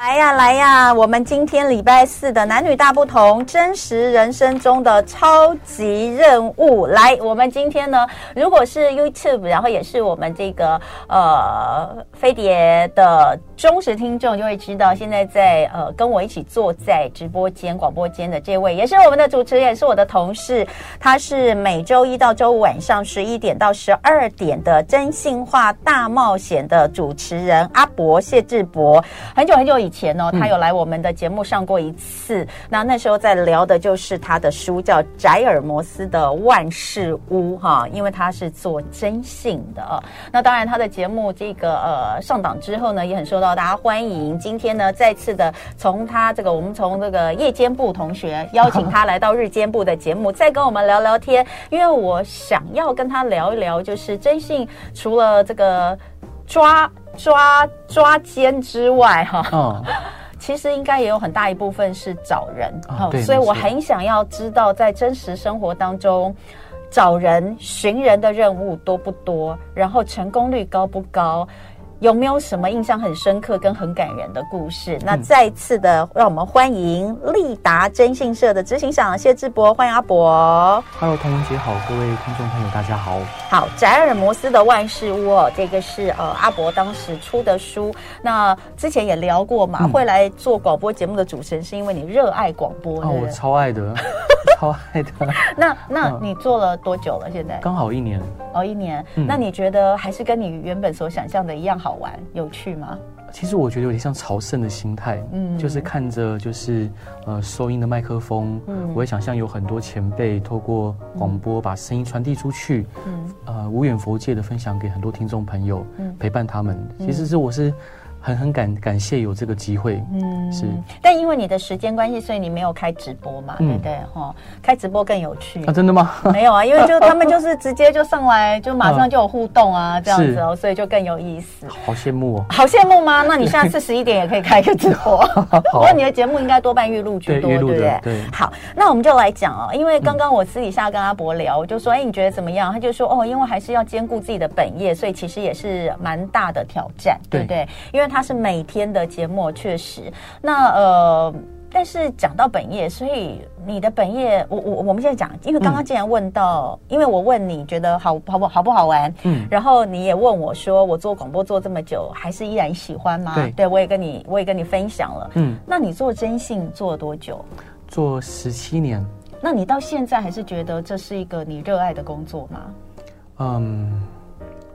来呀来呀！我们今天礼拜四的男女大不同，真实人生中的超级任务。来，我们今天呢，如果是 YouTube，然后也是我们这个呃飞碟的忠实听众，就会知道，现在在呃跟我一起坐在直播间、广播间的这位，也是我们的主持人，也是我的同事。他是每周一到周五晚上十一点到十二点的真性话大冒险的主持人阿伯谢志博。很久很久以前。前哦，他有来我们的节目上过一次。嗯、那那时候在聊的就是他的书，叫《宅尔摩斯的万事屋》哈，因为他是做征信的。那当然，他的节目这个呃上档之后呢，也很受到大家欢迎。今天呢，再次的从他这个，我们从这个夜间部同学邀请他来到日间部的节目，再跟我们聊聊天。因为我想要跟他聊一聊，就是征信除了这个抓。抓抓奸之外，哈、哦，其实应该也有很大一部分是找人，哦，所以我很想要知道，在真实生活当中，找人寻人的任务多不多，然后成功率高不高。有没有什么印象很深刻跟很感人的故事？那再次的，让我们欢迎立达征信社的执行长谢志博，欢迎阿博。Hello，童文姐好，各位听众朋友大家好。好，宅尔摩斯的万事屋哦，这个是呃阿博当时出的书。那之前也聊过嘛，嗯、会来做广播节目的主持人，是因为你热爱广播。哦，我超爱的，超爱的。那那你做了多久了？现在刚好一年。哦，一年。嗯、那你觉得还是跟你原本所想象的一样好？好玩有趣吗？其实我觉得有点像朝圣的心态，嗯，就是看着就是呃收音的麦克风，嗯，我也想象有很多前辈透过广播把声音传递出去，嗯，呃无远佛界的分享给很多听众朋友，嗯，陪伴他们。其实是我是。很很感感谢有这个机会，嗯，是。但因为你的时间关系，所以你没有开直播嘛，嗯、对不对？哈，开直播更有趣啊！真的吗？没有啊，因为就他们就是直接就上来，就马上就有互动啊，这样子哦，所以就更有意思。好羡慕哦！好羡慕吗？那你下次十一点也可以开一个直播。不过你的节目应该多半预录居多，对不对？对。好，那我们就来讲哦，因为刚刚我私底下跟阿伯聊，我就说，哎，你觉得怎么样？他就说，哦，因为还是要兼顾自己的本业，所以其实也是蛮大的挑战，对不对？因为。它是每天的节目，确实。那呃，但是讲到本业，所以你的本业，我我我们现在讲，因为刚刚既然问到，嗯、因为我问你觉得好好不好不好玩，嗯，然后你也问我说，我做广播做这么久，还是依然喜欢吗？对，对我也跟你我也跟你分享了，嗯，那你做征信做了多久？做十七年。那你到现在还是觉得这是一个你热爱的工作吗？嗯。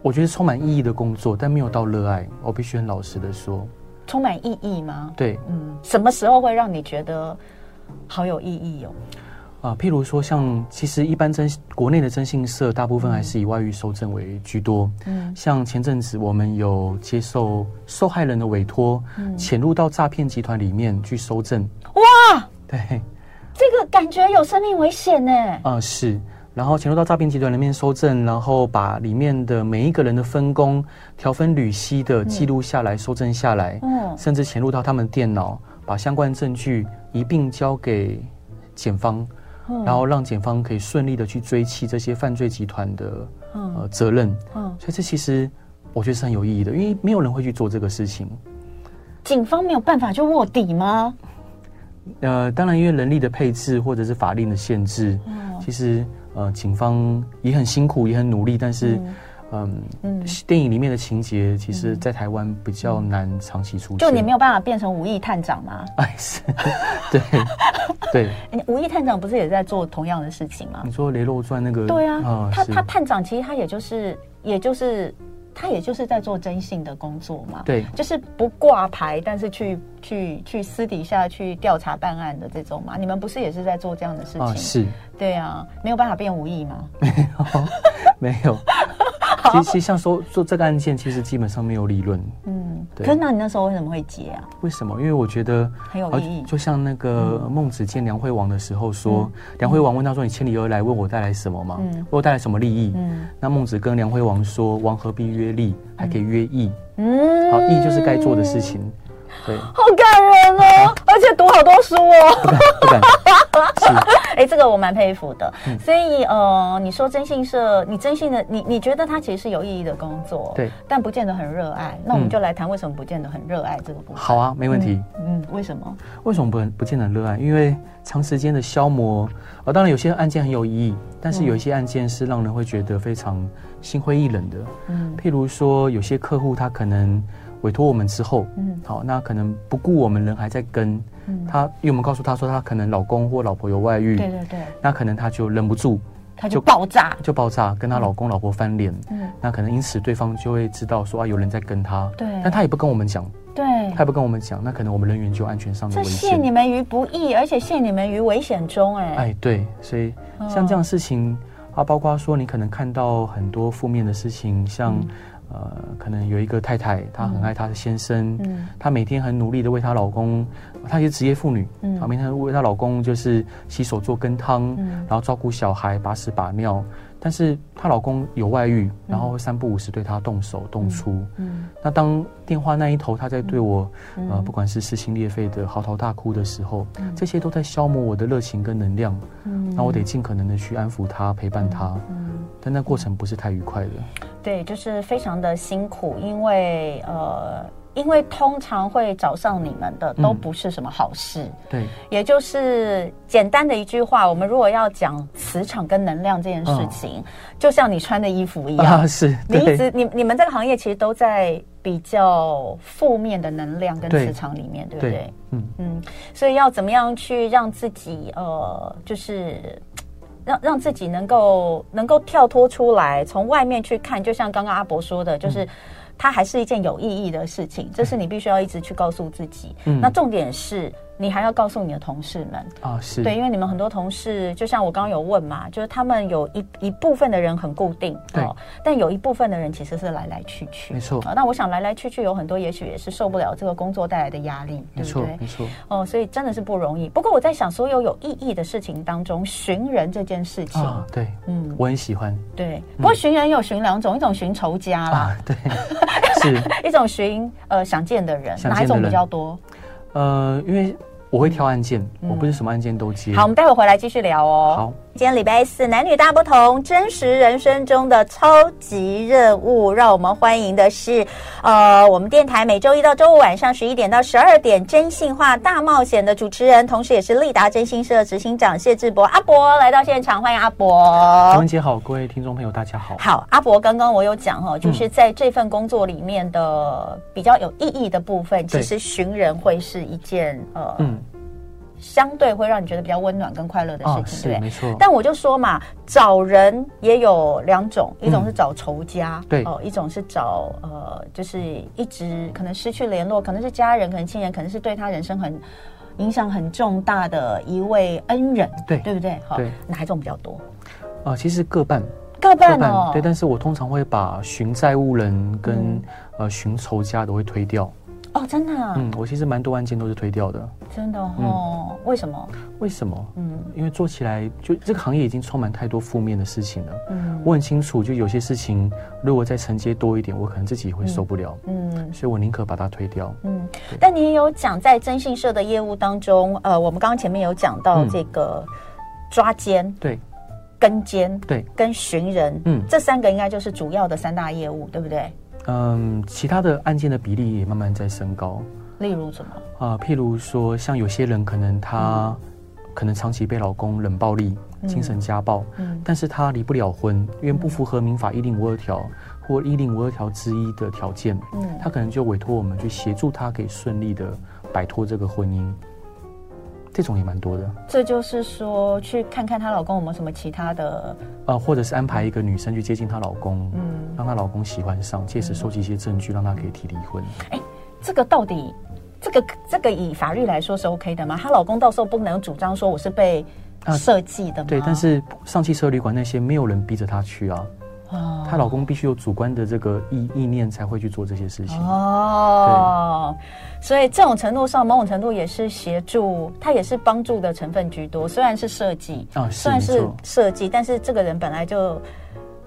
我觉得充满意义的工作，但没有到热爱。我必须很老实的说，充满意义吗？对，嗯，什么时候会让你觉得好有意义哦？啊，譬如说，像其实一般征国内的征信社，大部分还是以外遇收证为居多。嗯，像前阵子我们有接受受害人的委托，潜入到诈骗集团里面去收证。哇，对，这个感觉有生命危险呢。啊，是。然后潜入到诈骗集团里面收证，然后把里面的每一个人的分工条分缕析的记录下来，嗯、收证下来，嗯，甚至潜入到他们电脑，把相关证据一并交给检方，嗯、然后让检方可以顺利的去追缉这些犯罪集团的、责任，嗯，所以这其实我觉得是很有意义的，因为没有人会去做这个事情。警方没有办法去卧底吗？呃，当然，因为人力的配置或者是法令的限制，嗯，其实。呃，警方也很辛苦，也很努力，但是，嗯嗯，电影里面的情节，其实，在台湾比较难长期出现。就你没有办法变成五亿探长吗？哎，是，对对。五亿探长不是也在做同样的事情吗？你说《雷洛传》那个？对啊，他他探长其实他也就是，也就是。他也就是在做征信的工作嘛，对，就是不挂牌，但是去去去私底下去调查办案的这种嘛。你们不是也是在做这样的事情？啊，是，对啊，没有办法变无意吗？没有，没有。其实，像说做这个案件，其实基本上没有利润。嗯，对。可是那你那时候为什么会接啊？为什么？因为我觉得很有意义。就像那个孟子见梁惠王的时候说，梁惠王问他说：“你千里而来，为我带来什么吗？为我带来什么利益？”嗯，那孟子跟梁惠王说：“王何必约利，还可以约义。”嗯，好，义就是该做的事情。对，好感人哦。而且读好多书哦，不敢。哎、欸，这个我蛮佩服的。嗯、所以呃，你说征信社，你征信的，你你觉得它其实是有意义的工作，对，但不见得很热爱。那我们就来谈为什么不见得很热爱这个部分。好啊，没问题。嗯，嗯，为什么？为什么不不见得很热爱？因为长时间的消磨。呃，当然有些案件很有意义，但是有一些案件是让人会觉得非常心灰意冷的。嗯，譬如说有些客户他可能。委托我们之后，嗯，好，那可能不顾我们人还在跟，嗯，他，因为我们告诉他说他可能老公或老婆有外遇，对对对，那可能他就忍不住，他就爆炸，就，就爆炸，跟他老公老婆翻脸，嗯，那可能因此对方就会知道说啊有人在跟他，对，但他也不跟我们讲，对，他也不跟我们讲，那可能我们人员就安全上的危险，这陷你们于不义，而且陷你们于危险中，哎，哎，对，所以像这样的事情啊，包括说你可能看到很多负面的事情，像。呃，可能有一个太太，她很爱她的先生，嗯，她每天很努力的为她老公，她也是职业妇女，嗯，她每天为她老公就是洗手做羹汤，嗯，然后照顾小孩，把屎把尿。但是她老公有外遇，然后三不五时对她动手动粗。嗯，那当电话那一头他在对我，呃，不管是撕心裂肺的嚎啕大哭的时候，这些都在消磨我的热情跟能量。嗯，那我得尽可能的去安抚他，陪伴他。嗯，但那过程不是太愉快的。对，就是非常的辛苦，因为呃。因为通常会找上你们的都不是什么好事，嗯、对，也就是简单的一句话，我们如果要讲磁场跟能量这件事情，哦、就像你穿的衣服一样，啊、是你一直你你们这个行业其实都在比较负面的能量跟磁场里面，对，对不对？嗯嗯，所以要怎么样去让自己呃，就是让让自己能够能够跳脱出来，从外面去看，就像刚刚阿伯说的，就是。嗯它还是一件有意义的事情，这是你必须要一直去告诉自己。嗯，那重点是。你还要告诉你的同事们啊，是对，因为你们很多同事，就像我刚刚有问嘛，就是他们有一一部分的人很固定，对，但有一部分的人其实是来来去去，没错。那我想来来去去有很多，也许也是受不了这个工作带来的压力，对不对？没错，哦，所以真的是不容易。不过我在想，所有有意义的事情当中，寻人这件事情，对，嗯，我很喜欢。对，不过寻人有寻两种，一种寻仇家啦，对，是 一种寻呃想见的人，哪一种比较多？呃，因为。我会挑案件，嗯、我不是什么案件都接。好，我们待会回来继续聊哦。好，今天礼拜四，男女大不同，真实人生中的超级任务，让我们欢迎的是，呃，我们电台每周一到周五晚上十一点到十二点，真心话大冒险的主持人，同时也是立达真心社执行长谢志博阿博来到现场，欢迎阿博。唐文姐好，各位听众朋友大家好。好，阿博，刚刚我有讲哈，就是在这份工作里面的比较有意义的部分，嗯、其实寻人会是一件呃。嗯相对会让你觉得比较温暖跟快乐的事情，哦、对，没错。但我就说嘛，找人也有两种，一种是找仇家，对、嗯，哦、呃，一种是找呃，就是一直可能失去联络，可能是家人，可能亲人，可能是对他人生很影响很重大的一位恩人，对，对不对？好，对，哪一种比较多？啊、呃，其实各半，各半哦，对。但是我通常会把寻债务人跟、嗯、呃寻仇家都会推掉。哦，真的啊！嗯，我其实蛮多案件都是推掉的。真的哦？嗯、为什么？为什么？嗯，因为做起来就这个行业已经充满太多负面的事情了。嗯，我很清楚，就有些事情如果再承接多一点，我可能自己也会受不了。嗯，嗯，所以我宁可把它推掉。嗯，但你也有讲在征信社的业务当中，呃，我们刚刚前面有讲到这个抓奸、嗯，对，跟监，对，跟寻人，嗯，这三个应该就是主要的三大业务，对不对？嗯，其他的案件的比例也慢慢在升高。例如什么？啊、呃，譬如说，像有些人可能他可能长期被老公冷暴力、嗯、精神家暴，嗯，但是他离不了婚，因为不符合民法一零五二条或一零五二条之一的条件，嗯，他可能就委托我们去协助他，可以顺利的摆脱这个婚姻。这种也蛮多的，这就是说去看看她老公有没有什么其他的，呃，或者是安排一个女生去接近她老公，嗯，让她老公喜欢上，借此收集一些证据，让她可以提离婚。哎，这个到底，这个这个以法律来说是 OK 的吗？她老公到时候不能主张说我是被设计的吗？对，但是上汽车旅馆那些没有人逼着她去啊。哦，她老公必须有主观的这个意意念才会去做这些事情哦。对，所以这种程度上，某种程度也是协助，他也是帮助的成分居多。虽然是设计啊，虽然是设计，但是这个人本来就。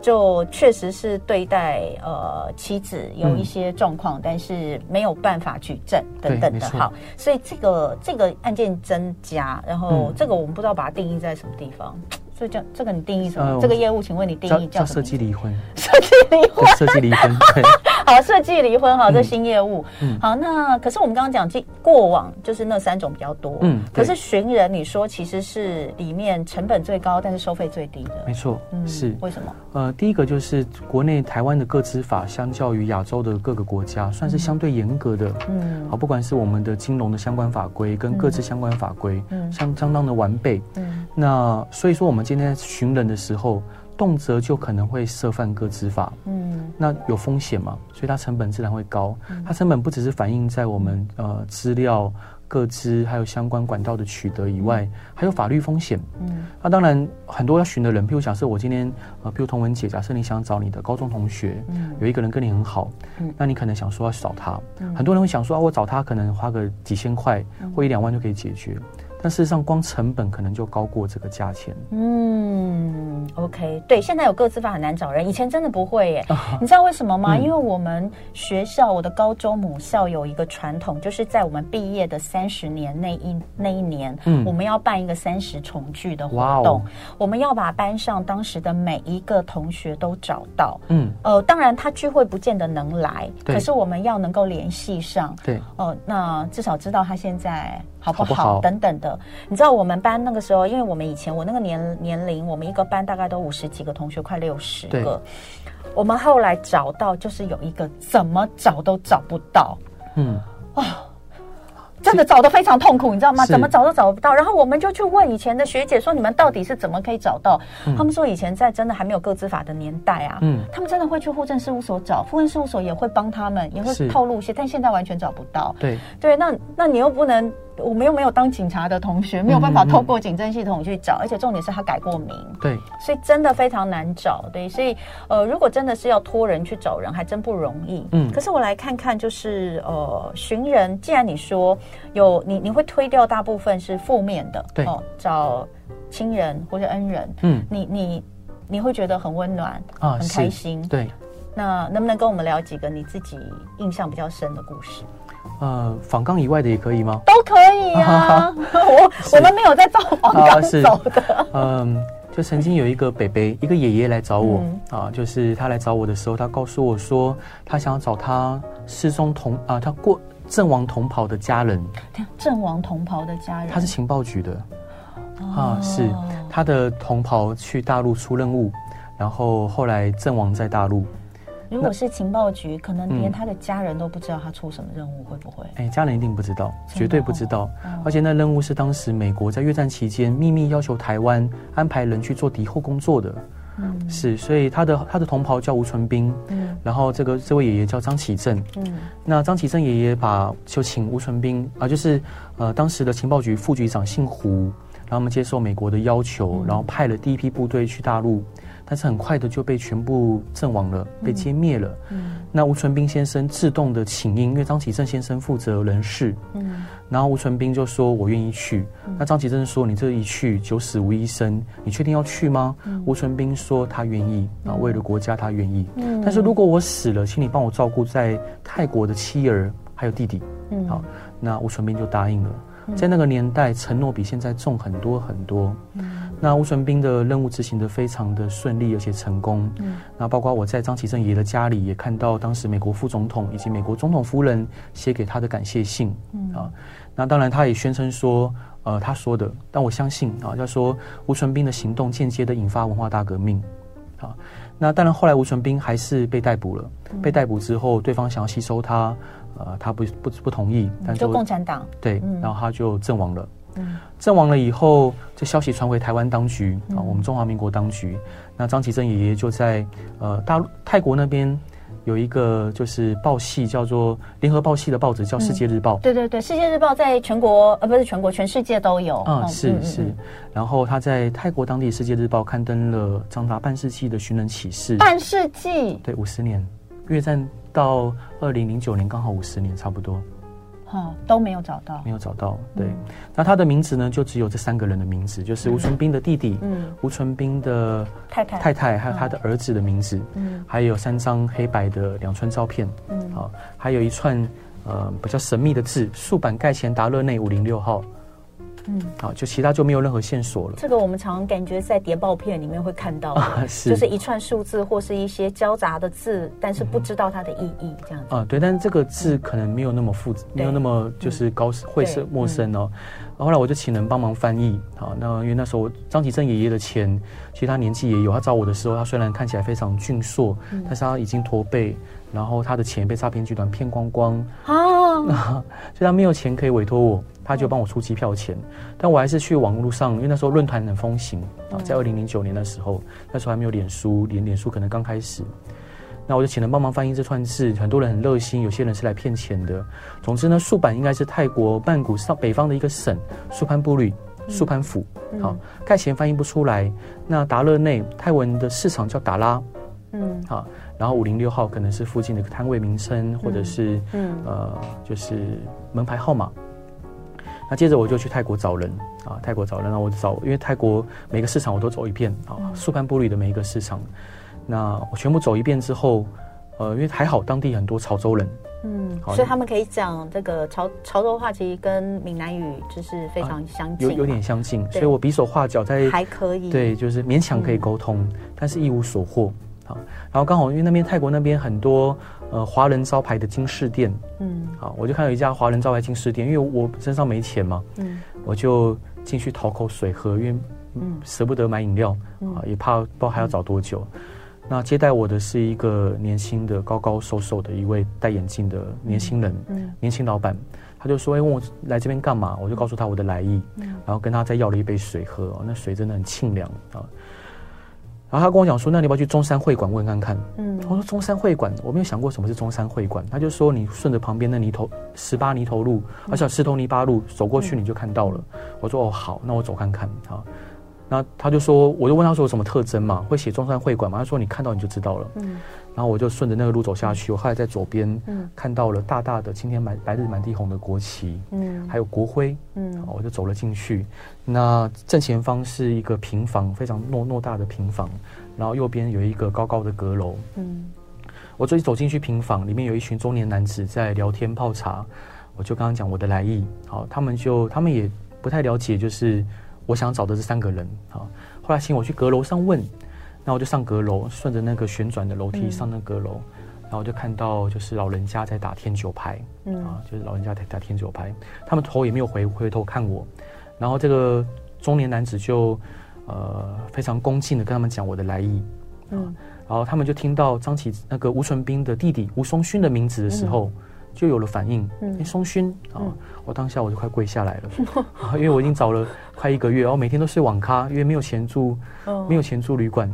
就确实是对待呃妻子有一些状况，嗯、但是没有办法举证等等的。好，所以这个这个案件增加，然后这个我们不知道把它定义在什么地方。嗯所以叫这个你定义什么？呃、这个业务，请问你定义叫？设计离婚。设计离婚。设计离婚。对。好，设计离婚，哈，这新业务。嗯。好，那可是我们刚刚讲，这过往就是那三种比较多。嗯。可是寻人，你说其实是里面成本最高，但是收费最低的。没错。嗯。是。为什么？呃，第一个就是国内台湾的个资法，相较于亚洲的各个国家，算是相对严格的。嗯。好，不管是我们的金融的相关法规，跟个资相关法规，嗯，相相当的完备。嗯。那所以说，我们今天寻人的时候，动辄就可能会涉犯个资法。嗯，那有风险嘛？所以它成本自然会高。嗯、它成本不只是反映在我们呃资料、各资还有相关管道的取得以外，还有法律风险。嗯，那当然很多要寻的人，譬如假设我今天呃，譬如彤文姐，假设你想找你的高中同学，嗯，有一个人跟你很好，嗯，那你可能想说要找他，嗯、很多人会想说啊，我找他可能花个几千块或一两万就可以解决。但事实上，光成本可能就高过这个价钱。嗯，OK，对，现在有个资法很难找人，以前真的不会耶。你知道为什么吗？嗯、因为我们学校，我的高中母校有一个传统，就是在我们毕业的三十年那一那一年，嗯，我们要办一个三十重聚的活动。哦、我们要把班上当时的每一个同学都找到。嗯，呃，当然他聚会不见得能来，可是我们要能够联系上。对，呃，那至少知道他现在。好不好？不好等等的，你知道我们班那个时候，因为我们以前我那个年年龄，我们一个班大概都五十几个同学，快六十个。我们后来找到，就是有一个怎么找都找不到。嗯，啊、哦。真的找得非常痛苦，你知道吗？怎么找都找不到。然后我们就去问以前的学姐说：“你们到底是怎么可以找到？”他们说：“以前在真的还没有个资法的年代啊，嗯，他们真的会去户政事务所找，户政事务所也会帮他们，也会透露一些，但现在完全找不到。对对，那那你又不能，我们又没有当警察的同学，没有办法透过警政系统去找，而且重点是他改过名，对，所以真的非常难找。对，所以呃，如果真的是要托人去找人，还真不容易。嗯，可是我来看看，就是呃，寻人，既然你说。有你，你会推掉大部分是负面的，对哦，找亲人或者恩人，嗯，你你你会觉得很温暖啊，很开心，对。那能不能跟我们聊几个你自己印象比较深的故事？呃，仿钢以外的也可以吗？都可以啊，我我们没有在造仿钢走的。嗯，就曾经有一个北北，一个爷爷来找我啊，就是他来找我的时候，他告诉我说，他想要找他失踪同啊，他过。阵亡同袍的家人，阵亡同袍的家人，他是情报局的，啊，是他的同袍去大陆出任务，然后后来阵亡在大陆。如果是情报局，可能连他的家人都不知道他出什么任务，会不会？哎，家人一定不知道，绝对不知道。而且那任务是当时美国在越战期间秘密要求台湾安排人去做敌后工作的。嗯，是，所以他的他的同袍叫吴存斌，嗯，然后这个这位爷爷叫张启正，嗯，那张启正爷爷把就请吴存斌啊，就是呃当时的情报局副局长姓胡，然后我们接受美国的要求，然后派了第一批部队去大陆。但是很快的就被全部阵亡了，被歼灭了。嗯，那吴纯斌先生自动的请缨，因为张启正先生负责人事。嗯，然后吴纯斌就说：“我愿意去。嗯”那张启正说：“你这一去九死无一生，你确定要去吗？”嗯，吴纯斌说：“他愿意啊，为了国家他愿意。嗯，但是如果我死了，请你帮我照顾在泰国的妻儿还有弟弟。”嗯，好，那吴纯斌就答应了。在那个年代，承诺比现在重很多很多。嗯，那吴纯斌的任务执行的非常的顺利，而且成功。嗯，那包括我在张其正爷爷的家里，也看到当时美国副总统以及美国总统夫人写给他的感谢信。嗯啊，那当然他也宣称说，呃，他说的，但我相信啊，要说吴纯斌的行动间接的引发文化大革命。啊，那当然后来吴纯斌还是被逮捕了。被逮捕之后，对方想要吸收他。呃，他不不不同意，但是就共产党对，嗯、然后他就阵亡了。嗯，阵亡了以后，这消息传回台湾当局啊，我们中华民国当局。嗯、那张启正爷爷就在呃大陆泰国那边有一个就是报系叫做联合报系的报纸，叫《世界日报》嗯。对对对，《世界日报》在全国呃不是全国，全世界都有。嗯，是是。嗯、然后他在泰国当地《世界日报》刊登了长达半世纪的寻人启事。半世纪？对，五十年越战。到二零零九年刚好五十年差不多，哦，都没有找到，没有找到。对，嗯、那他的名字呢，就只有这三个人的名字，就是吴存斌的弟弟，嗯，吴存斌的太太。太太，还有他的儿子的名字，嗯，还有三张黑白的两寸照片，嗯，好，还有一串呃比较神秘的字，竖板盖前达勒内五零六号。嗯，好，就其他就没有任何线索了。这个我们常感觉在谍报片里面会看到，啊、是就是一串数字或是一些交杂的字，但是不知道它的意义这样子。啊，对，但是这个字可能没有那么复，嗯、没有那么就是高晦涩陌生哦。后，后来我就请人帮忙翻译。好，那因为那时候张其正爷爷的钱，其实他年纪也有。他找我的时候，他虽然看起来非常俊硕，嗯、但是他已经驼背，然后他的钱被诈骗集团骗光光。啊，所以他没有钱可以委托我。他就帮我出机票钱，但我还是去网络上，因为那时候论坛很风行啊，在二零零九年的时候，那时候还没有脸书，连脸书可能刚开始，那我就请人帮忙翻译这串字，很多人很热心，有些人是来骗钱的。总之呢，素板应该是泰国曼谷上北方的一个省，素攀布吕，素攀府。好，盖钱翻译不出来，那达勒内泰文的市场叫达拉，嗯，好，然后五零六号可能是附近的一个摊位名称，或者是嗯。呃就是门牌号码。那接着我就去泰国找人啊，泰国找人，然后我找，因为泰国每个市场我都走一遍啊，素攀布里的每一个市场，那我全部走一遍之后，呃，因为还好当地很多潮州人，嗯，所以他们可以讲这个潮潮州话，其实跟闽南语就是非常相近，啊，有有点相近，所以我比手画脚在还可以，对，就是勉强可以沟通，嗯，但是一无所获。好，然后刚好因为那边泰国那边很多呃华人招牌的金饰店，嗯，啊，我就看到一家华人招牌金饰店，因为我身上没钱嘛，嗯，我就进去讨口水喝，因为嗯。舍不得买饮料，啊，也怕不知道还要找多久。嗯、那接待我的是一个年轻的高高瘦瘦的一位戴眼镜的年轻人，嗯，年轻老板，他就说，哎，问我来这边干嘛？我就告诉他我的来意，嗯，然后跟他再要了一杯水喝，那水真的很清凉啊。然后他跟我讲说：“那你要不要去中山会馆问看看？”嗯，我说：“中山会馆，我没有想过什么是中山会馆。”他就说：“你顺着旁边的泥头十八泥头路，而且石头泥巴路走过去，你就看到了。”我说：“哦，好，那我走看看。”啊。那他就说，我就问他说有什么特征嘛？会写中山会馆吗？他说你看到你就知道了。嗯，然后我就顺着那个路走下去，我后来在左边，嗯，看到了大大的青天满白日满地红的国旗，嗯，还有国徽，嗯，我就走了进去。那正前方是一个平房，非常偌偌大的平房，然后右边有一个高高的阁楼，嗯，我最近走进去平房，里面有一群中年男子在聊天泡茶，我就刚刚讲我的来意，好，他们就他们也不太了解，就是。我想找的这三个人，好，后来请我去阁楼上问，那我就上阁楼，顺着那个旋转的楼梯上那阁楼，嗯、然后我就看到就是老人家在打天九牌，嗯，啊，就是老人家在打天九牌，他们头也没有回回头看我，然后这个中年男子就呃非常恭敬的跟他们讲我的来意，嗯，然后他们就听到张启那个吴纯斌的弟弟吴松勋的名字的时候。嗯就有了反应。哎，松勋啊，我当下我就快跪下来了，因为我已经找了快一个月，然后每天都睡网咖，因为没有钱住，没有钱住旅馆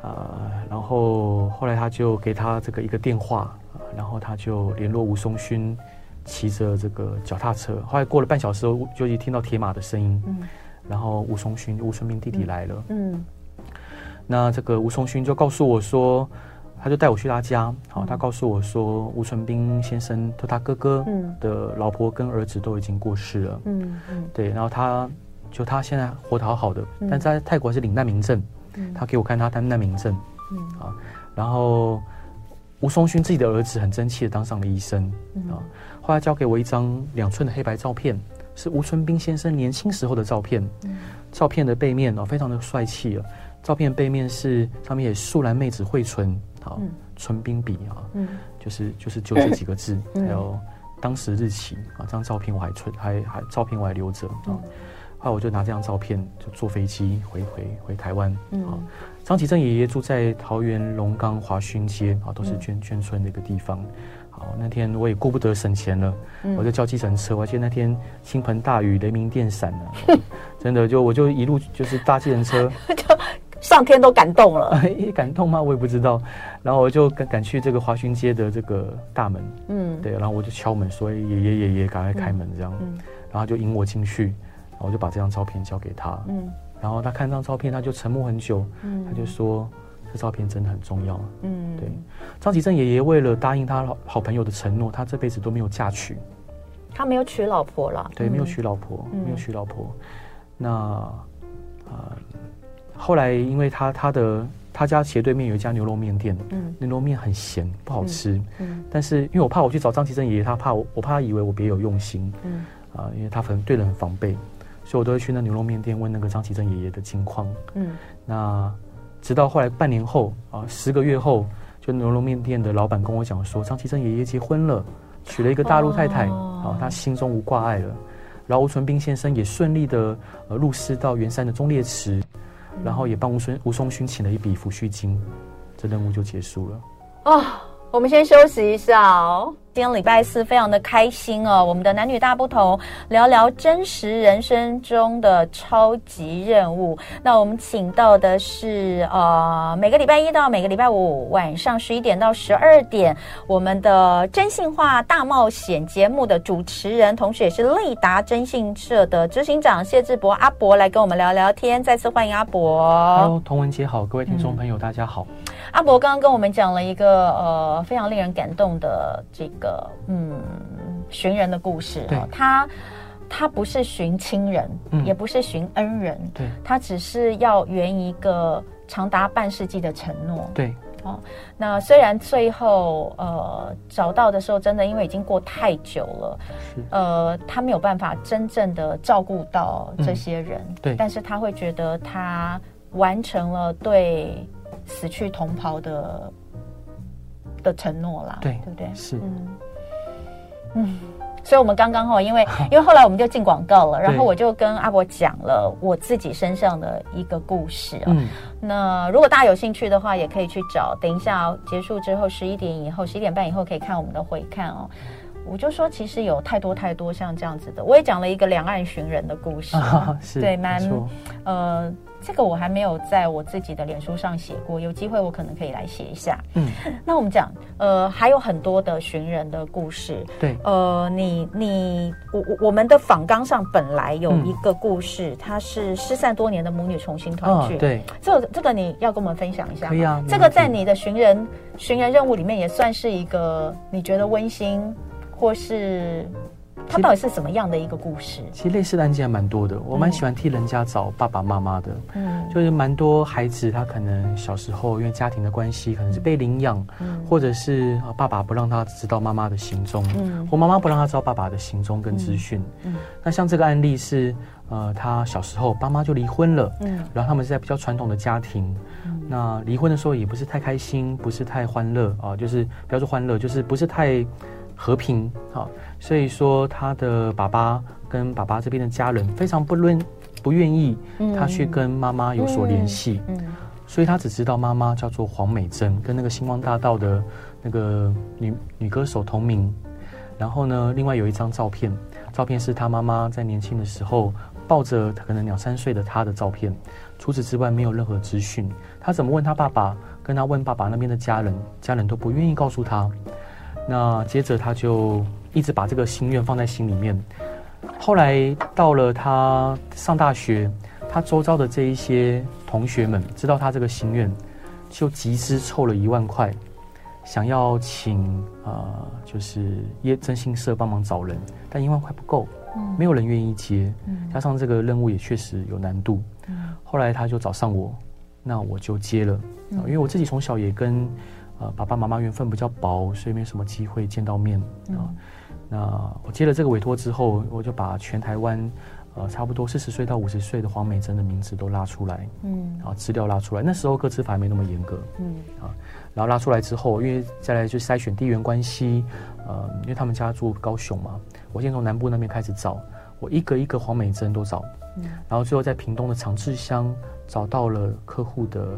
啊，啊，然后后来他就给他这个一个电话，然后他就联络吴松勋，骑着这个脚踏车。后来过了半小时，就一听到铁马的声音，然后吴松勋、吴纯斌弟弟来了，嗯，那这个吴松勋就告诉我说。他就带我去他家，好，他告诉我说，吴存斌先生和他哥哥的老婆跟儿子都已经过世了，嗯嗯，对，然后他就他现在活得好好的，但在泰国是领难民证，他给我看他他难民证，嗯。啊，然后吴松勋自己的儿子很争气的当上了医生，啊，后来交给我一张两寸的黑白照片，是吴存斌先生年轻时候的照片，照片的背面哦非常的帅气啊，照片背面是上面也素兰妹子惠唇。好，纯冰笔啊，嗯，就是就是就这几个字，嗯、还有当时日期啊，这张照片我还存，还还照片我还留着啊。嗯、后来我就拿这张照片就坐飞机回回回台湾。嗯，张启正爷爷住在桃园龙岗华勋街啊，都是眷眷村的一个地方。好，那天我也顾不得省钱了，嗯、我就叫计程车。我记得那天倾盆大雨，雷鸣电闪的，真的就我就一路就是搭计程车。上天都感动了，感动吗？我也不知道。然后我就赶赶去这个华勋街的这个大门，嗯，对，然后我就敲门说：“爷爷爷爷，赶快开门！”这样，嗯，然后就引我进去，然后我就把这张照片交给他，嗯，然后他看这张照片，他就沉默很久，嗯，他就说：“这照片真的很重要。”嗯，对。张吉正爷爷为了答应他好好朋友的承诺，他这辈子都没有嫁娶，他没有娶老婆了，对，没有娶老婆，没有娶老婆。那呃，后来因为他他的他家斜对面有一家牛肉面店，嗯，牛肉面很咸，不好吃，嗯，但是因为我怕我去找张其正爷爷，他怕我，我怕他以为我别有用心，嗯，啊，因为他可能对人很防备，所以我都会去那牛肉面店问那个张其正爷爷的情况，嗯，那直到后来半年后啊，十个月后，就牛肉面店的老板跟我讲说，张其正爷爷结婚了。娶了一个大陆太太，哦，他心中无挂碍了。然后吴存斌先生也顺利的呃入师到圆山的忠烈祠，然后也帮吴孙吴松勋请了一笔抚恤金，这任务就结束了。哦，我们先休息一下哦。今天礼拜四，非常的开心哦！我们的男女大不同，聊聊真实人生中的超级任务。那我们请到的是呃，每个礼拜一到每个礼拜五晚上十一点到十二点，我们的真性化大冒险节目的主持人，同时也是立达征信社的执行长谢志博阿博来跟我们聊聊天。再次欢迎阿博。Hello，童文姐好，各位听众朋友、嗯、大家好。阿博刚刚跟我们讲了一个呃非常令人感动的这个。个嗯，寻人的故事啊，他他不是寻亲人，嗯，也不是寻恩人，对，他只是要圆一个长达半世纪的承诺，对，哦，那虽然最后呃找到的时候，真的因为已经过太久了，是。呃，他没有办法真正的照顾到这些人，嗯，对，但是他会觉得他完成了对死去同袍的。的承诺啦，对，对不对？是，嗯，嗯，所以，我们刚刚哈，因为因为后来我们就进广告了，然后我就跟阿伯讲了我自己身上的一个故事啊。嗯，那如果大家有兴趣的话，也可以去找。等一下结束之后，十一点以后，十一点半以后可以看我们的回看哦。我就说，其实有太多太多像这样子的，我也讲了一个两岸寻人的故事，啊、是对，蛮呃。这个我还没有在我自己的脸书上写过，有机会我可能可以来写一下。嗯，那我们讲，呃，还有很多的寻人的故事。对，呃，你你我我我们的访纲上本来有一个故事，嗯、它是失散多年的母女重新团聚。哦、对，这个、这个你要跟我们分享一下吗？可以啊。这个在你的寻人寻人任务里面也算是一个你觉得温馨，或是？他到底是什么样的一个故事？其实类似的案件还蛮多的，我蛮喜欢替人家找爸爸妈妈的。嗯，就是蛮多孩子他可能小时候因为家庭的关系，可能是被领养，嗯，或者是爸爸不让他知道妈妈的行踪，嗯，或妈妈不让他知道爸爸的行踪跟资讯。嗯，那像这个案例是，呃，他小时候爸妈就离婚了，嗯，然后他们是在比较传统的家庭，嗯，那离婚的时候也不是太开心，不是太欢乐啊，就是不要说欢乐，就是不是太。和平，好，所以说他的爸爸跟爸爸这边的家人非常不论不愿意他去跟妈妈有所联系，嗯，所以他只知道妈妈叫做黄美珍，跟那个星光大道的那个女女歌手同名。然后呢，另外有一张照片，照片是他妈妈在年轻的时候抱着可能两三岁的他的照片。除此之外，没有任何资讯。他怎么问他爸爸，跟他问爸爸那边的家人，家人都不愿意告诉他。那接着他就一直把这个心愿放在心里面。后来到了他上大学，他周遭的这一些同学们知道他这个心愿，就集资凑了一万块，想要请啊、呃，就是业征信社帮忙找人，但一万块不够，没有人愿意接，加上这个任务也确实有难度。后来他就找上我，那我就接了，因为我自己从小也跟。呃，爸爸妈妈缘分比较薄，所以没什么机会见到面啊。嗯、那我接了这个委托之后，我就把全台湾呃差不多四十岁到五十岁的黄美珍的名字都拉出来，嗯，啊资料拉出来。那时候个资法还没那么严格，嗯，啊，然后拉出来之后，因为再来就筛选地缘关系，呃，因为他们家住高雄嘛，我先从南部那边开始找，我一个一个黄美珍都找，嗯，然后最后在屏东的长治乡找到了客户的。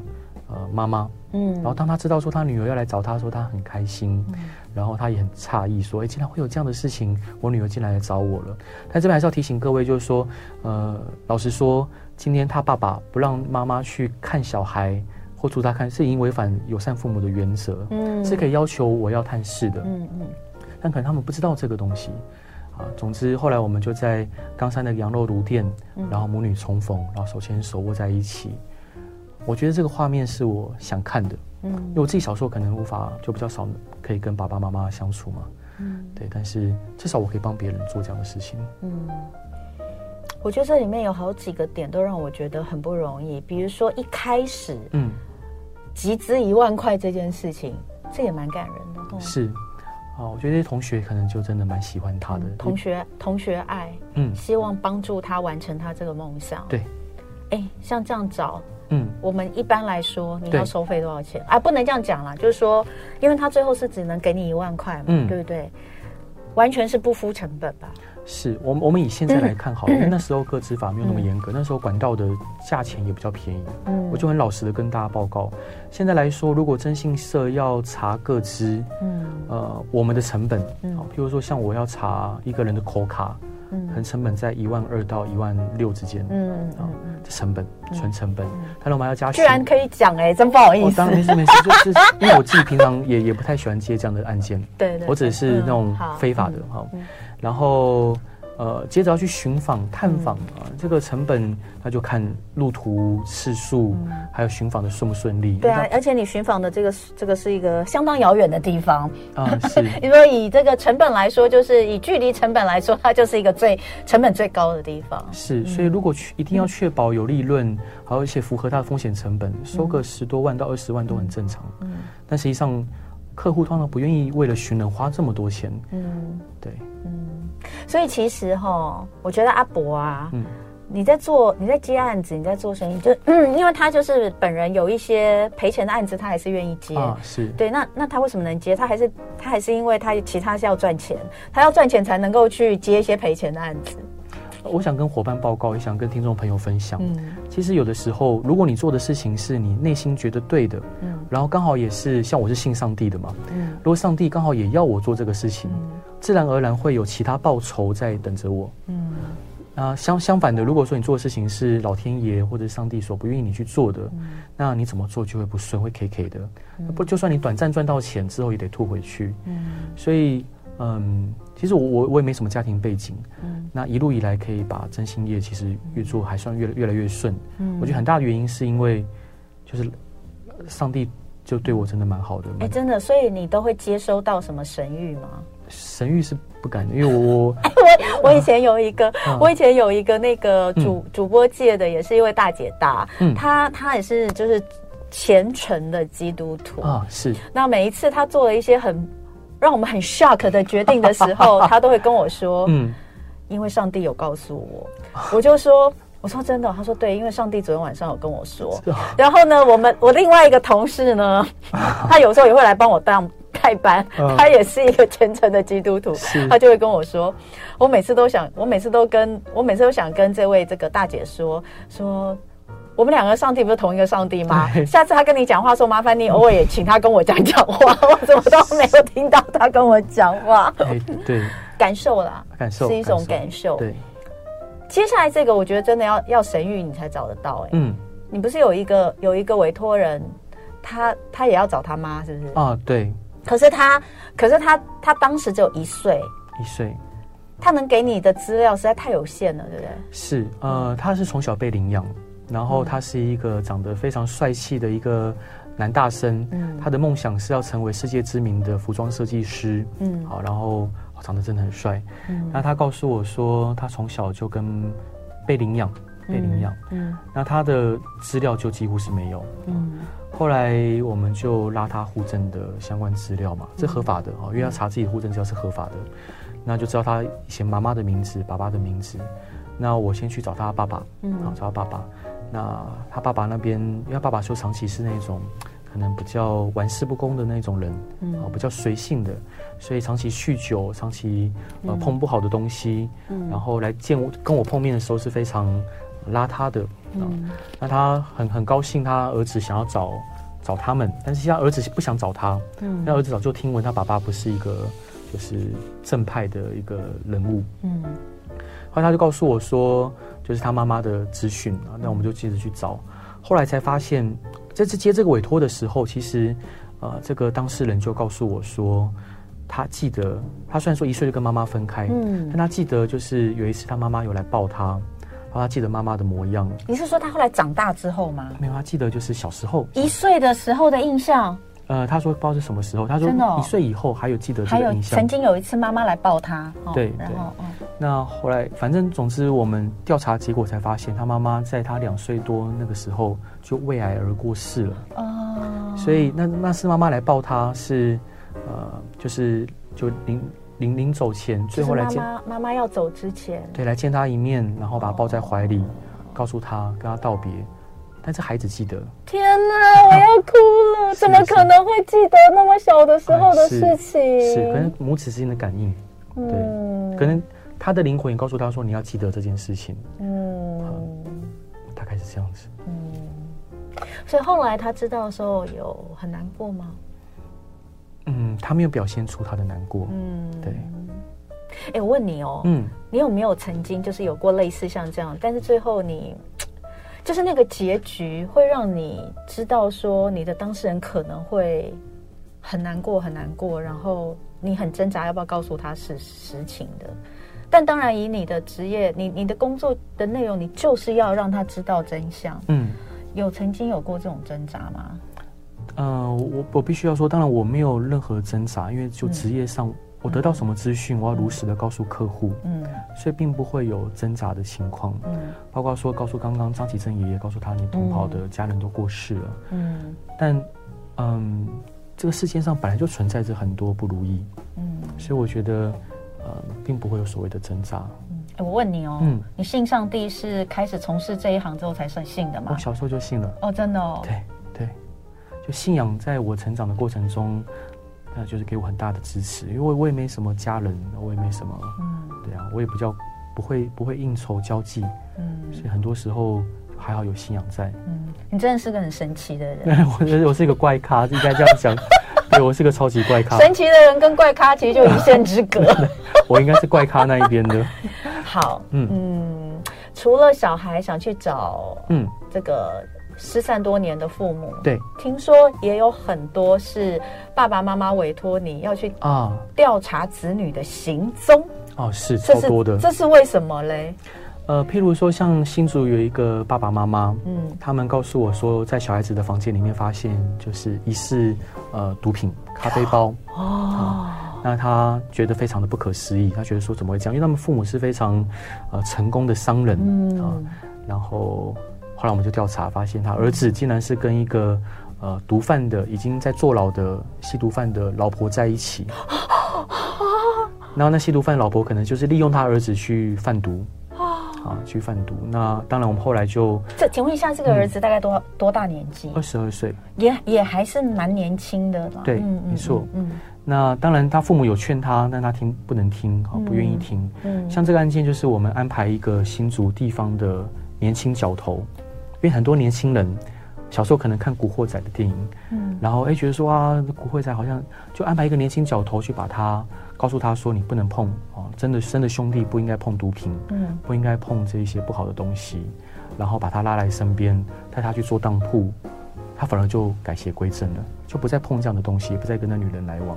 呃，妈妈，嗯，然后当他知道说他女儿要来找他的时候，他很开心，嗯，然后他也很诧异，说，哎，竟然会有这样的事情，我女儿竟然来找我了。但这边还是要提醒各位，就是说，呃，老实说，今天他爸爸不让妈妈去看小孩或助他看，是已经违反友善父母的原则，嗯，是可以要求我要探视的，嗯嗯，但可能他们不知道这个东西，啊，总之后来我们就在冈山的羊肉炉店，然后母女重逢，然后手牵手握在一起。我觉得这个画面是我想看的，嗯，因为我自己小时候可能无法，就比较少可以跟爸爸妈妈相处嘛，嗯，对，但是至少我可以帮别人做这样的事情。嗯，我觉得这里面有好几个点都让我觉得很不容易，比如说一开始，嗯，集资一万块这件事情，这也蛮感人的。哦、是，啊，我觉得这些同学可能就真的蛮喜欢他的。嗯、同学，同学爱，嗯，希望帮助他完成他这个梦想。对，哎，像这样找。嗯，我们一般来说，你要收费多少钱啊？不能这样讲啦，就是说，因为他最后是只能给你一万块嘛，嗯、对不对？完全是不敷成本吧？是我们我们以现在来看好了，嗯、因为那时候个资法没有那么严格，嗯、那时候管道的价钱也比较便宜。嗯，我就很老实的跟大家报告，现在来说，如果征信社要查个资，嗯，呃，我们的成本，嗯，譬如说像我要查一个人的口卡。嗯，可能成本在一万二到一万六之间。嗯啊，这成本纯成本，但是我们要加。居然可以讲哎，真不好意思。当然没事没事，就 是因为我自己平常也也不太喜欢接这样的案件。对对。我只是那种非法的哈，然后。呃，接着要去寻访、探访啊，嗯、这个成本那就看路途次数，嗯、还有寻访的顺不顺利。对啊，而且你寻访的这个这个是一个相当遥远的地方啊，是。你说以这个成本来说，就是以距离成本来说，它就是一个最成本最高的地方。是，所以如果去一定要确保有利润，还有一些符合它的风险成本，收个十多万到二十万都很正常。嗯，但实际上客户通常不愿意为了寻人花这么多钱。嗯，对，嗯。所以其实哈，我觉得阿伯啊，嗯，你在做你在接案子，你在做生意，就嗯，因为他就是本人有一些赔钱的案子，他还是愿意接啊，是对。那那他为什么能接？他还是他还是因为他其他是要赚钱，他要赚钱才能够去接一些赔钱的案子。我想跟伙伴报告，也想跟听众朋友分享。嗯，其实有的时候，如果你做的事情是你内心觉得对的，嗯，然后刚好也是像我是信上帝的嘛，嗯，如果上帝刚好也要我做这个事情，嗯，自然而然会有其他报酬在等着我。嗯，那相相反的，如果说你做的事情是老天爷或者上帝所不愿意你去做的，嗯，那你怎么做就会不顺，会 K K 的。嗯，不，就算你短暂赚到钱之后，也得吐回去。嗯，所以。嗯，其实我我我也没什么家庭背景，嗯，那一路以来可以把真心业其实越做还算越越来越顺，嗯，我觉得很大的原因是因为就是上帝就对我真的蛮好的，哎，真的，所以你都会接收到什么神谕吗？神域是不敢的，因为我 我我以前有一个，啊、我以前有一个那个主、嗯、主播界的，也是一位大姐大，嗯，她她也是就是虔诚的基督徒啊，是，那每一次她做了一些很。让我们很 shock 的决定的时候，她都会跟我说：“嗯，因为上帝有告诉我。”我就说：“我说真的。”他说：“对，因为上帝昨天晚上有跟我说。”然后呢，我们我另外一个同事呢，他有时候也会来帮我当代班，他也是一个虔诚的基督徒，他就会跟我说：“我每次都想，我每次都跟我每次都想跟这位这个大姐说说。”我们两个上帝不是同一个上帝吗？下次他跟你讲话说，麻烦你偶尔也请他跟我讲讲话。我怎么都没有听到他跟我讲话？对，感受啦，感受是一种感受。对，接下来这个我觉得真的要要神谕你才找得到哎。嗯，你不是有一个有一个委托人，他他也要找他妈，是不是？啊，对。可是他，可是他，他当时只有一岁，一岁，他能给你的资料实在太有限了，对不对？是，呃，他是从小被领养。然后他是一个长得非常帅气的一个男大生，嗯，他的梦想是要成为世界知名的服装设计师，嗯，好，然后长得真的很帅，嗯，那他告诉我说，他从小就跟被领养，被领养，嗯，嗯，那他的资料就几乎是没有，嗯，后来我们就拉他户政的相关资料嘛，这合法的哦，因为要查自己的户政资料是合法的，那就知道他以前妈妈的名字、爸爸的名字，那我先去找他爸爸，嗯，好，找他爸爸。那他爸爸那边，因为他爸爸说长期是那种可能比较玩世不恭的那种人，嗯，啊比较随性的，所以长期酗酒，长期呃碰不好的东西，嗯，然后来见我跟我碰面的时候是非常邋遢的，嗯，那他很很高兴，他儿子想要找找他们，但是他儿子不想找他，嗯，那儿子早就听闻他爸爸不是一个就是正派的一个人物，嗯，后来他就告诉我说。就是他妈妈的资讯啊，那我们就接着去找，后来才发现，这次接这个委托的时候，其实，呃，这个当事人就告诉我说，他记得，他虽然说一岁就跟妈妈分开，嗯，但他记得就是有一次他妈妈有来抱他，然后他记得妈妈的模样。你是说他后来长大之后吗？没有，他记得就是小时候，一岁的时候的印象。呃，他说不知道是什么时候，他说一岁以后还有记得这个印象。曾经有一次妈妈来抱他，哦、对对。那后来反正总之我们调查结果才发现，他妈妈在他两岁多那个时候就胃癌而过世了。哦。所以那那是妈妈来抱他是，呃，就是就临临临走前最后来见妈妈妈要走之前，对，来见他一面，然后把他抱在怀里，哦、告诉他跟他道别。但是孩子记得，天哪，我要哭了！怎么可能会记得那么小的时候的事情？是，是可能母子之间的感应，嗯、对，可能他的灵魂也告诉他说，你要记得这件事情，嗯，嗯，大概是这样子，嗯，所以后来他知道的时候有很难过吗？嗯，他没有表现出他的难过，嗯，对。哎、欸，我问你哦，嗯，你有没有曾经就是有过类似像这样，但是最后你？就是那个结局会让你知道，说你的当事人可能会很难过，很难过，然后你很挣扎要不要告诉他是实情的。但当然，以你的职业，你你的工作的内容，你就是要让他知道真相。嗯，有曾经有过这种挣扎吗？呃，我我必须要说，当然我没有任何挣扎，因为就职业上。嗯我得到什么资讯，我要如实的告诉客户，嗯，所以并不会有挣扎的情况，嗯，包括说告诉刚刚张启正爷爷，告诉他你同袍的家人都过世了，嗯，但，嗯，这个世界上本来就存在着很多不如意，嗯，所以我觉得，呃，并不会有所谓的挣扎。嗯，我问你哦，嗯，你信上帝是开始从事这一行之后才算信的吗？我小时候就信了，哦，真的哦，对对，就信仰在我成长的过程中。那就是给我很大的支持，因为我也没什么家人，我也没什么，嗯，对啊，我也比较不会不会应酬交际，嗯，所以很多时候还好有信仰在。嗯，你真的是个很神奇的人。我觉得我是一个怪咖，应该这样讲。对，我是个超级怪咖。神奇的人跟怪咖其实就一线之隔。我应该是怪咖那一边的。好，嗯嗯，除了小孩想去找，嗯，这个。失散多年的父母，对，听说也有很多是爸爸妈妈委托你要去啊调查子女的行踪哦，是超多的，这是为什么嘞？呃，譬如说像新竹有一个爸爸妈妈，嗯，他们告诉我说，在小孩子的房间里面发现就是疑似呃毒品咖啡包哦，那他觉得非常的不可思议，他觉得说怎么会这样？因为他们父母是非常呃成功的商人，嗯啊，然后。后来我们就调查，发现他儿子竟然是跟一个呃毒贩的已经在坐牢的吸毒犯的老婆在一起。然后那吸毒犯老婆可能就是利用他儿子去贩毒啊，去贩毒。那当然我们后来就这，请问一下，这个儿子大概多、嗯、多大年纪？二十二岁，也也还是蛮年轻的。对，嗯、没错。嗯，那当然他父母有劝他，但他听不能听，好不愿意听。嗯，像这个案件就是我们安排一个新竹地方的年轻角头。因为很多年轻人小时候可能看《古惑仔》的电影，嗯，然后哎觉得说啊，《古惑仔》好像就安排一个年轻角头去把他告诉他说，你不能碰哦，真的生的兄弟不应该碰毒品，嗯，不应该碰这一些不好的东西，然后把他拉来身边带他去做当铺，他反而就改邪归正了，就不再碰这样的东西，也不再跟那女人来往。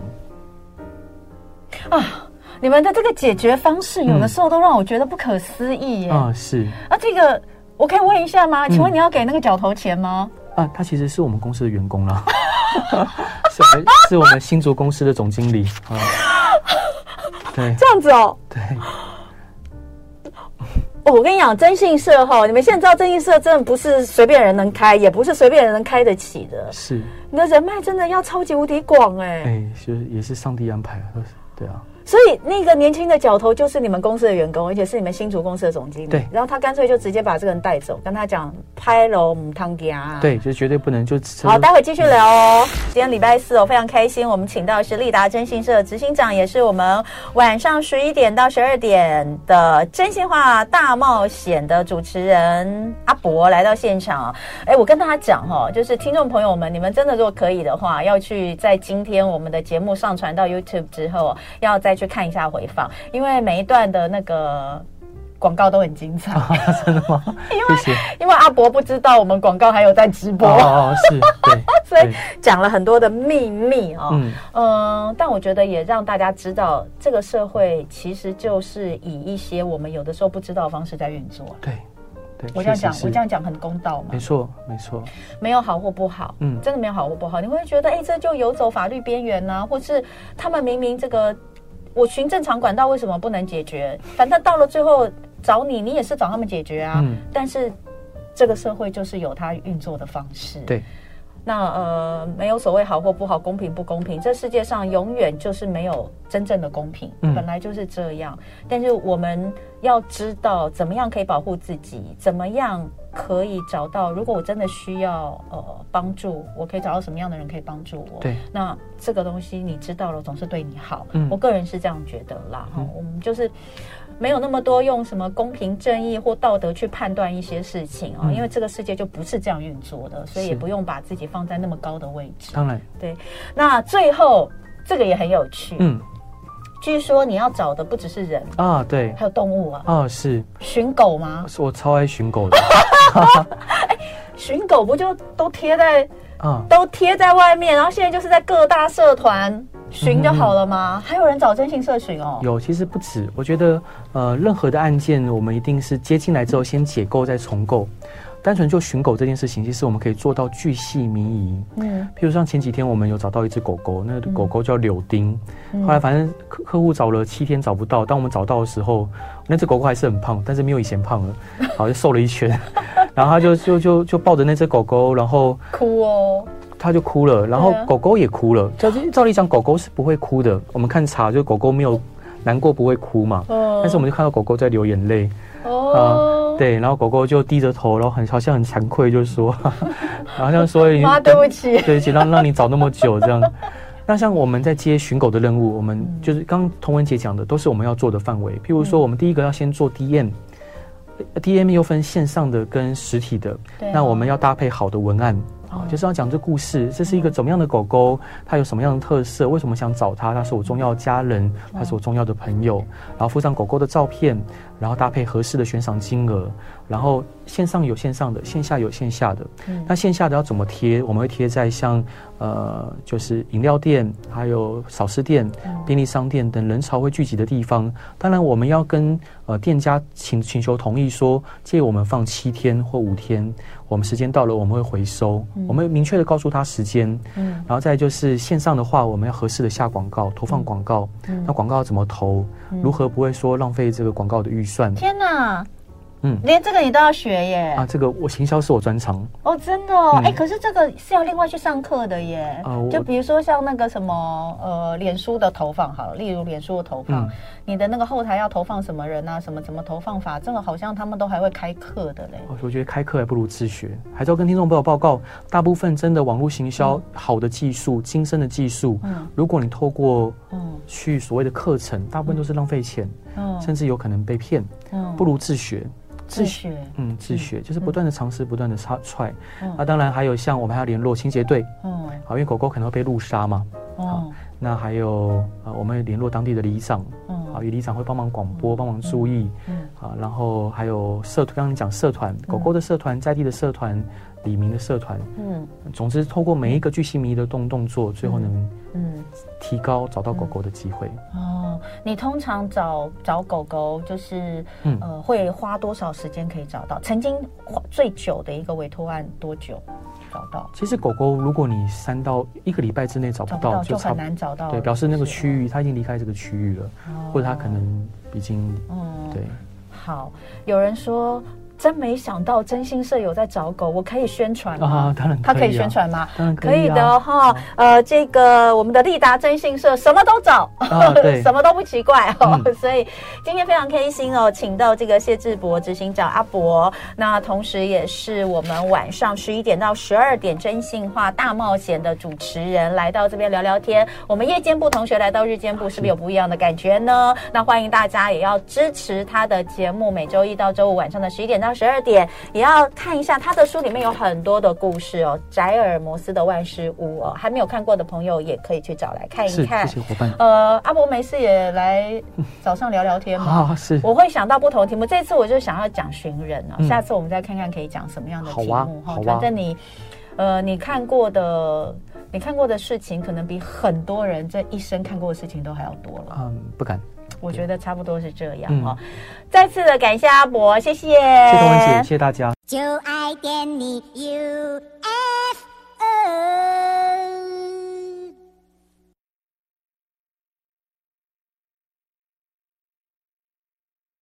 啊，你们的这个解决方式有的时候都让我觉得不可思议耶！啊，是啊，这个。我可以问一下吗？请问你要给那个角头钱吗？嗯、啊，他其实是我们公司的员工啦，是我们是我们新竹公司的总经理啊。对，这样子哦。对。哦，我跟你讲，征信社哈，你们现在知道征信社真的不是随便人能开，也不是随便人能开得起的。是。你的人脉真的要超级无敌广哎。哎、欸，就是也是上帝安排，对啊。所以那个年轻的角头就是你们公司的员工，而且是你们新竹公司的总经理。对，然后他干脆就直接把这个人带走，跟他讲拍楼母汤家。对，就绝对不能就。好，待会继续聊哦。嗯、今天礼拜四哦，非常开心，我们请到是立达征信社执行长，也是我们晚上十一点到十二点的真心话大冒险的主持人阿博来到现场。哎，我跟大家讲哈、哦，就是听众朋友们，你们真的如果可以的话，要去在今天我们的节目上传到 YouTube 之后，要再。去看一下回放，因为每一段的那个广告都很精彩。啊、真的吗？因为因为阿伯不知道我们广告还有在直播，哦，是，对，所以讲了很多的秘密啊。嗯嗯，但我觉得也让大家知道，这个社会其实就是以一些我们有的时候不知道的方式在运作。对，对，我这样讲，我这样讲很公道嘛？没错，没错，没有好或不好，嗯，真的没有好或不好。你会觉得，哎，这就游走法律边缘呢？或是他们明明这个，我循正常管道为什么不能解决？反正到了最后找你，你也是找他们解决啊。嗯，但是这个社会就是有它运作的方式。对。那呃，没有所谓好或不好，公平不公平，这世界上永远就是没有真正的公平，嗯、本来就是这样。但是我们要知道怎么样可以保护自己，怎么样可以找到，如果我真的需要呃帮助，我可以找到什么样的人可以帮助我。对，那这个东西你知道了，总是对你好。嗯，我个人是这样觉得啦。哈、嗯，我们就是。没有那么多用什么公平正义或道德去判断一些事情啊、哦，嗯、因为这个世界就不是这样运作的，所以也不用把自己放在那么高的位置。当然，对。那最后这个也很有趣，嗯，据说你要找的不只是人啊，对，还有动物啊，啊是寻狗吗？是我超爱寻狗的。哎，寻狗不就都贴在啊，都贴在外面，然后现在就是在各大社团。寻就好了吗？还有人找征信社寻哦。有，其实不止。我觉得，呃，任何的案件，我们一定是接进来之后先解构再重构。单纯就寻狗这件事情，其实我们可以做到巨细靡遗。嗯，譬如像前几天我们有找到一只狗狗，那个狗狗叫柳丁。嗯、后来反正客客户找了七天找不到，当我们找到的时候，那只狗狗还是很胖，但是没有以前胖了，好像瘦了一圈。然后他就就就就抱着那只狗狗，然后哭哦。他就哭了，然后狗狗也哭了。照照理讲，狗狗是不会哭的。我们看查，就狗狗没有难过，不会哭嘛。但是我们就看到狗狗在流眼泪。哦。对，然后狗狗就低着头，然后很好像很惭愧，就是说，好像说：“妈，对不起。”对不起，让让你找那么久这样。那像我们在接寻狗的任务，我们就是刚刚童文姐讲的，都是我们要做的范围。譬如说，我们第一个要先做 DM，DM 又分线上的跟实体的。那我们要搭配好的文案。啊，就是要讲这故事，这是一个怎么样的狗狗，它有什么样的特色，为什么想找它？它是我重要的家人，它是我重要的朋友，然后附上狗狗的照片，然后搭配合适的悬赏金额，然后线上有线上的，线下有线下的。嗯，那线下的要怎么贴？我们会贴在像呃，就是饮料店、还有扫尸店、便利商店等人潮会聚集的地方。当然，我们要跟呃店家请请求同意，说借我们放七天或五天。我们时间到了，我们会回收。嗯、我们会明确的告诉他时间。嗯，然后再就是线上的话，我们要合适的下广告，投放广告。嗯，那广告要怎么投？嗯、如何不会说浪费这个广告的预算？天哪！嗯，连这个你都要学耶！啊，这个我行销是我专长哦，真的哦，哎、嗯，可是这个是要另外去上课的耶。啊，就比如说像那个什么呃，脸书的投放好了，例如脸书的投放，嗯、你的那个后台要投放什么人啊，什么怎么投放法，这个好像他们都还会开课的嘞。我觉得开课还不如自学，还是要跟听众朋友报告，大部分真的网络行销好的技术、精深的技术，嗯，如果你透过嗯去所谓的课程，大部分都是浪费钱，嗯，甚至有可能被骗，嗯，不如自学。自学，嗯，自学就是不断的尝试，不断的插踹。那当然还有像我们还要联络清洁队，嗯，好，因为狗狗可能会被路杀嘛，好，那还有呃，我们联络当地的里长，嗯，好，里长会帮忙广播，帮忙注意，嗯，好，然后还有社团，刚刚你讲社团，狗狗的社团，在地的社团。李明的社团，嗯，总之，透过每一个巨细靡遗的动动作，最后能，嗯，提高找到狗狗的机会。哦，你通常找找狗狗，就是，嗯，呃，会花多少时间可以找到？曾经最久的一个委托案多久找到？其实狗狗，如果你三到一个礼拜之内找不到，就很难找到。对，表示那个区域它已经离开这个区域了，或者它可能已经，嗯，对。好，有人说。真没想到征信社有在找狗，我可以宣传吗？啊，当然可以啊，他可以宣传吗？当然可以的哈。呃，这个我们的利达征信社什么都找，啊、什么都不奇怪哦。嗯、所以今天非常开心哦，请到这个谢志博执行长阿博，那同时也是我们晚上十一点到十二点真心话大冒险的主持人，来到这边聊聊天。我们夜间部同学来到日间部，是不是有不一样的感觉呢？那欢迎大家也要支持他的节目，每周一到周五晚上的十一点到。十二点也要看一下他的书，里面有很多的故事哦。宅尔摩斯的万事屋哦，还没有看过的朋友也可以去找来看一看。谢谢伙伴。呃，阿伯没事也来 早上聊聊天嘛。啊，是。我会想到不同的题目，这次我就想要讲寻人啊，下次我们再看看可以讲什么样的题目哈。反正你，呃，你看过的，你看过的事情，可能比很多人这一生看过的事情都还要多了。嗯，不敢。我觉得差不多是这样啊再次的感谢阿伯谢谢谢谢大家。就爱点你 ufo